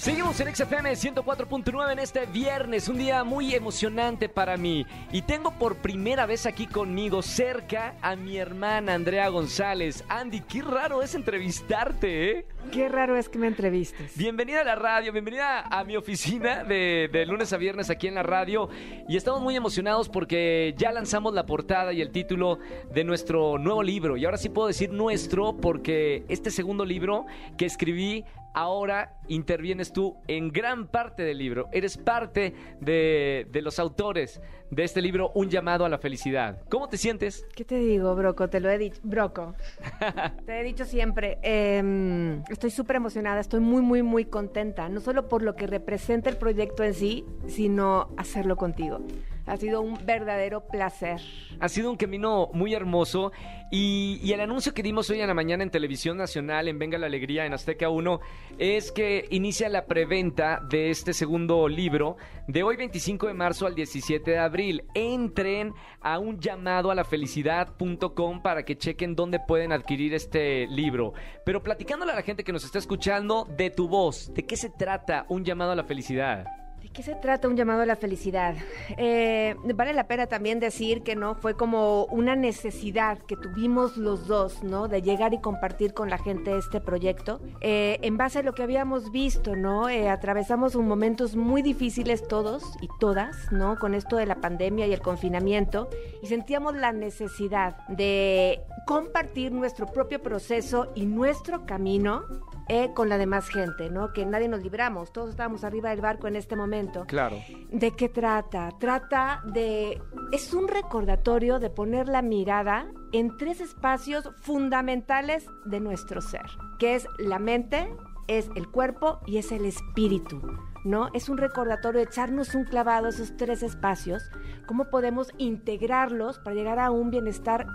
Seguimos en XFM 104.9 en este viernes, un día muy emocionante para mí. Y tengo por primera vez aquí conmigo, cerca, a mi hermana Andrea González. Andy, qué raro es entrevistarte, ¿eh? Qué raro es que me entrevistes. Bienvenida a la radio, bienvenida a mi oficina de, de lunes a viernes aquí en la radio. Y estamos muy emocionados porque ya lanzamos la portada y el título de nuestro nuevo libro. Y ahora sí puedo decir nuestro porque este segundo libro que escribí ahora intervienes tú en gran parte del libro. Eres parte de, de, los autores de este libro, Un llamado a la felicidad. ¿Cómo te sientes? ¿Qué te digo, Broco? Te lo he dicho. Broco. te he dicho siempre. Eh, estoy súper emocionada, estoy muy, muy, muy contenta. No solo por lo que representa el proyecto en sí, sino hacerlo contigo. Ha sido un verdadero placer. Ha sido un camino muy hermoso y, el anuncio que dimos hoy en la mañana en Televisión Nacional, en Venga la Alegría, en Azteca 1, es que inicia la preventa de este segundo libro de hoy 25 de marzo al 17 de abril. Entren a un llamado a la felicidad.com para que chequen dónde pueden adquirir este libro. Pero platicándole a la gente que nos está escuchando de tu voz, ¿de qué se trata un llamado a la felicidad? ¿De qué se trata un llamado a la felicidad? Eh, vale la pena también decir que no fue como una necesidad que tuvimos los dos, ¿no? De llegar y compartir con la gente este proyecto. Eh, en base a lo que habíamos visto, ¿no? Eh, atravesamos un momentos muy difíciles todos y todas, ¿no? Con esto de la pandemia y el confinamiento y sentíamos la necesidad de compartir nuestro propio proceso y nuestro camino eh, con la demás gente, ¿no? Que nadie nos libramos, todos estábamos arriba del barco en este momento. Claro. ¿De qué trata? Trata de... Es un recordatorio de poner la mirada en tres espacios fundamentales de nuestro ser, que es la mente, es el cuerpo y es el espíritu. ¿No? Es un recordatorio de echarnos un clavado a esos tres espacios, cómo podemos integrarlos para llegar a un bienestar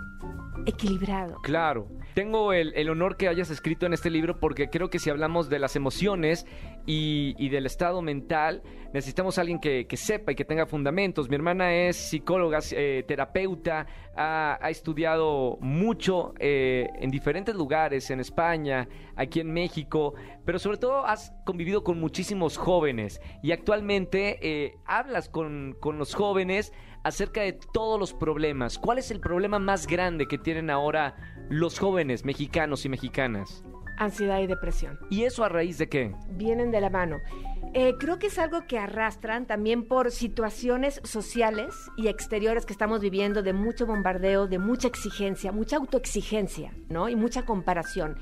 equilibrado. Claro. Tengo el, el, honor que hayas escrito en este libro porque creo que si hablamos de las emociones y, y del estado mental, necesitamos a alguien que, que, sepa y que tenga fundamentos. Mi hermana es psicóloga, eh, terapeuta, ha, ha, estudiado mucho eh, en diferentes lugares, en España, aquí en México, pero sobre todo has convivido con muchísimos jóvenes y actualmente eh, hablas con, con los jóvenes acerca de todos los problemas. ¿Cuál es el problema más grande que tienen ahora los jóvenes mexicanos y mexicanas? Ansiedad y depresión. ¿Y eso a raíz de qué? Vienen de la mano. Eh, creo que es algo que arrastran también por situaciones sociales y exteriores que estamos viviendo de mucho bombardeo, de mucha exigencia, mucha autoexigencia, ¿no? Y mucha comparación.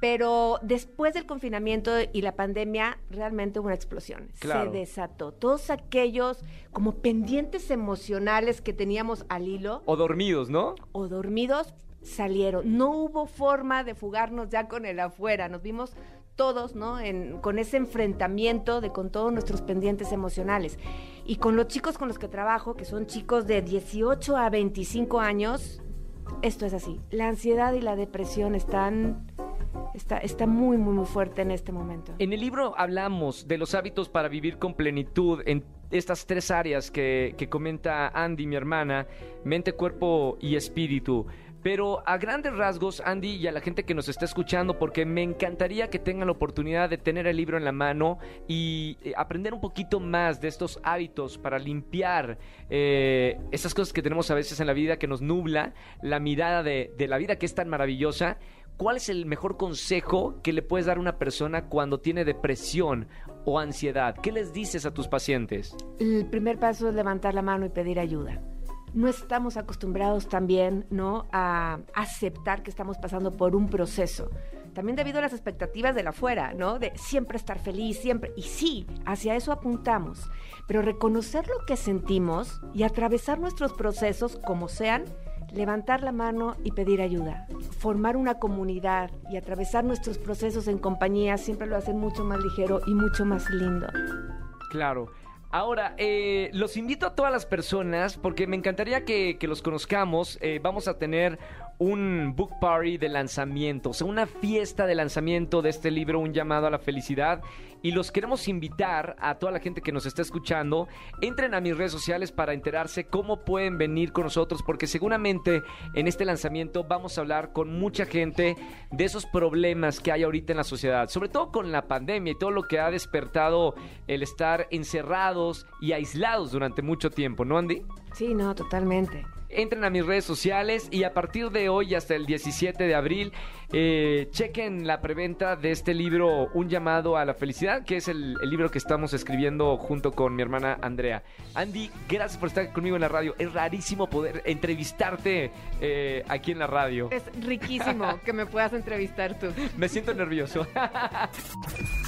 Pero después del confinamiento y la pandemia, realmente hubo una explosión. Claro. Se desató. Todos aquellos como pendientes emocionales que teníamos al hilo. O dormidos, ¿no? O dormidos salieron. No hubo forma de fugarnos ya con el afuera. Nos vimos todos, ¿no? En, con ese enfrentamiento de con todos nuestros pendientes emocionales. Y con los chicos con los que trabajo, que son chicos de 18 a 25 años, esto es así. La ansiedad y la depresión están Está, está, muy, muy, muy fuerte en este momento. En el libro hablamos de los hábitos para vivir con plenitud en estas tres áreas que, que comenta Andy, mi hermana, mente, cuerpo y espíritu. Pero a grandes rasgos, Andy, y a la gente que nos está escuchando, porque me encantaría que tengan la oportunidad de tener el libro en la mano y eh, aprender un poquito más de estos hábitos para limpiar eh, esas cosas que tenemos a veces en la vida que nos nubla la mirada de, de la vida que es tan maravillosa. ¿Cuál es el mejor consejo que le puedes dar a una persona cuando tiene depresión o ansiedad? ¿Qué les dices a tus pacientes? El primer paso es levantar la mano y pedir ayuda no estamos acostumbrados también ¿no? a aceptar que estamos pasando por un proceso. También debido a las expectativas de la afuera, ¿no? De siempre estar feliz, siempre. Y sí, hacia eso apuntamos. Pero reconocer lo que sentimos y atravesar nuestros procesos como sean, levantar la mano y pedir ayuda. Formar una comunidad y atravesar nuestros procesos en compañía siempre lo hacen mucho más ligero y mucho más lindo. Claro. Ahora, eh, los invito a todas las personas porque me encantaría que, los conozcamos. Eh, vamos a tener un book party de lanzamiento, o sea, una fiesta de lanzamiento de este libro, Un llamado a la felicidad. Y los queremos invitar a toda la gente que nos está escuchando. Entren a mis redes sociales para enterarse cómo pueden venir con nosotros, porque seguramente en este lanzamiento vamos a hablar con mucha gente de esos problemas que hay ahorita en la sociedad, sobre todo con la pandemia y todo lo que ha despertado el estar encerrados y aislados durante mucho tiempo, ¿no, Andy? Sí, no, totalmente. Entren a mis redes sociales y a partir de hoy hasta el 17 de abril eh, chequen la preventa de este libro Un llamado a la felicidad, que es el, el, libro que estamos escribiendo junto con mi hermana Andrea. Andy, gracias por estar conmigo en la radio. Es rarísimo poder entrevistarte eh, aquí en la radio. Es riquísimo que me puedas entrevistar tú. Me siento nervioso.